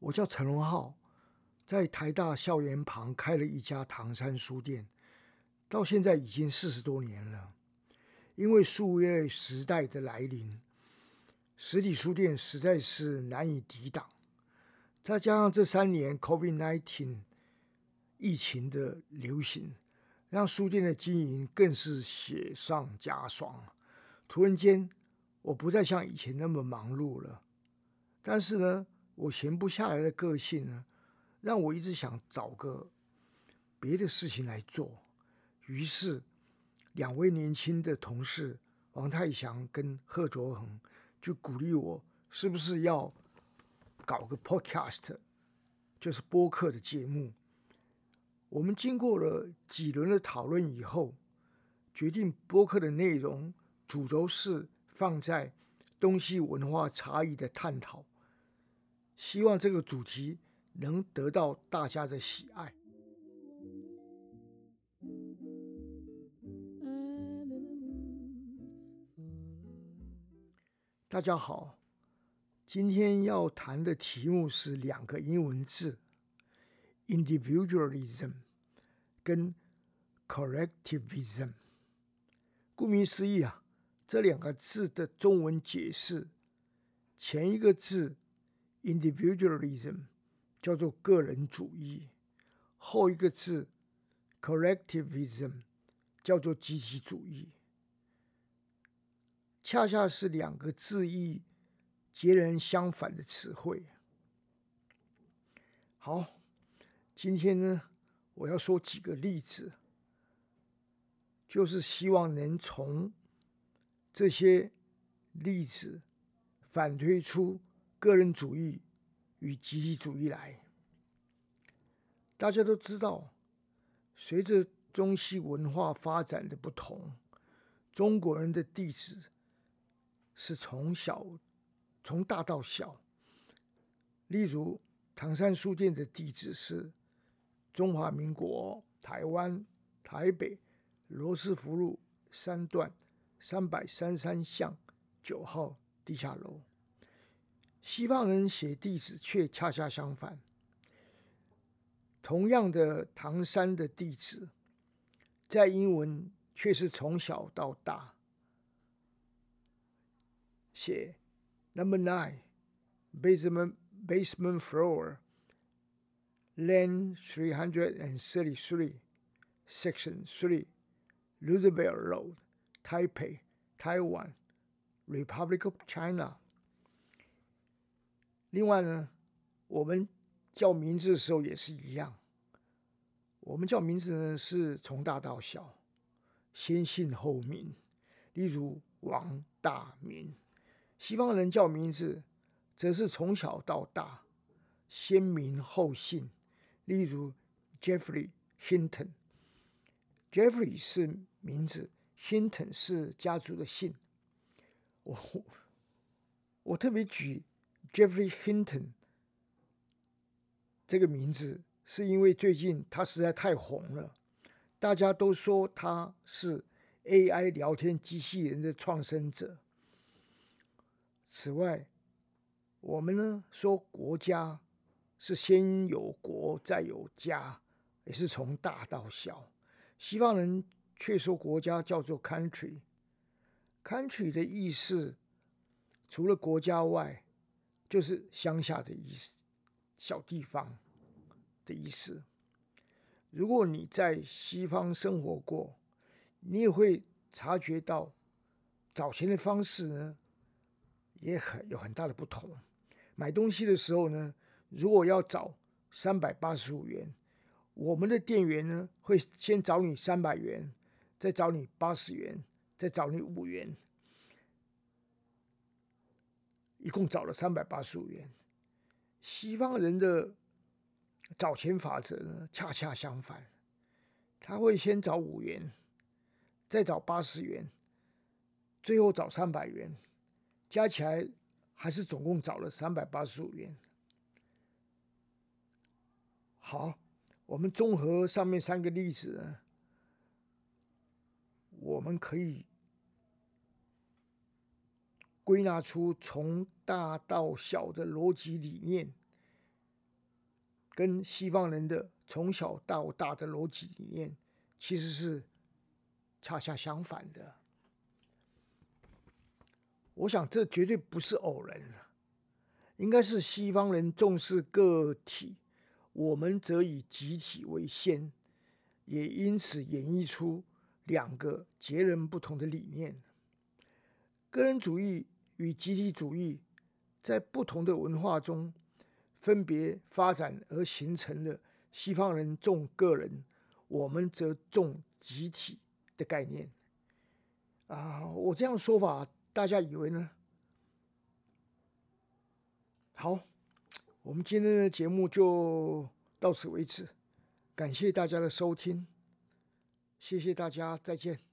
我叫陈荣浩，在台大校园旁开了一家唐山书店，到现在已经四十多年了。因为数位时代的来临，实体书店实在是难以抵挡。再加上这三年 COVID-19 疫情的流行，让书店的经营更是雪上加霜。突然间，我不再像以前那么忙碌了。但是呢，我闲不下来的个性呢，让我一直想找个别的事情来做。于是，两位年轻的同事王泰祥跟贺卓恒就鼓励我，是不是要搞个 podcast，就是播客的节目。我们经过了几轮的讨论以后，决定播客的内容主轴是放在东西文化差异的探讨。希望这个主题能得到大家的喜爱。大家好，今天要谈的题目是两个英文字：individualism 跟 collectivism。顾名思义啊，这两个字的中文解释，前一个字。Individualism 叫做个人主义，后一个字 Collectivism 叫做集体主义，恰恰是两个字义截然相反的词汇。好，今天呢，我要说几个例子，就是希望能从这些例子反推出。个人主义与集体主义来，大家都知道，随着中西文化发展的不同，中国人的地址是从小从大到小。例如，唐山书店的地址是中华民国台湾台北罗斯福路三段三百三三巷九号地下楼。西方人写地址却恰恰相反。同样的唐山的地址，在英文却是从小到大写 Number Nine Basement Basement Floor Lane Three Hundred and Thirty Three Section Three Roosevelt Road Taipei Taiwan Republic of China。另外呢，我们叫名字的时候也是一样。我们叫名字呢是从大到小，先姓后名。例如王大明，西方人叫名字则是从小到大，先名后姓。例如 Jeffrey Hinton。Jeffrey 是名字，Hinton 是家族的姓。我我特别举。Jeffrey Hinton 这个名字是因为最近他实在太红了，大家都说他是 AI 聊天机器人的创生者。此外，我们呢说国家是先有国再有家，也是从大到小。西方人却说国家叫做 country，country 的意思除了国家外。就是乡下的意思，小地方的意思。如果你在西方生活过，你也会察觉到找钱的方式呢，也很有很大的不同。买东西的时候呢，如果要找三百八十五元，我们的店员呢会先找你三百元，再找你八十元，再找你五元。一共找了三百八十五元。西方人的找钱法则呢，恰恰相反，他会先找五元，再找八十元，最后找三百元，加起来还是总共找了三百八十五元。好，我们综合上面三个例子，我们可以。归纳出从大到小的逻辑理念，跟西方人的从小到大的逻辑理念其实是恰恰相反的。我想这绝对不是偶然应该是西方人重视个体，我们则以集体为先，也因此演绎出两个截然不同的理念。个人主义与集体主义在不同的文化中分别发展，而形成了西方人重个人，我们则重集体的概念。啊，我这样说法。大家以为呢？好，我们今天的节目就到此为止，感谢大家的收听，谢谢大家，再见。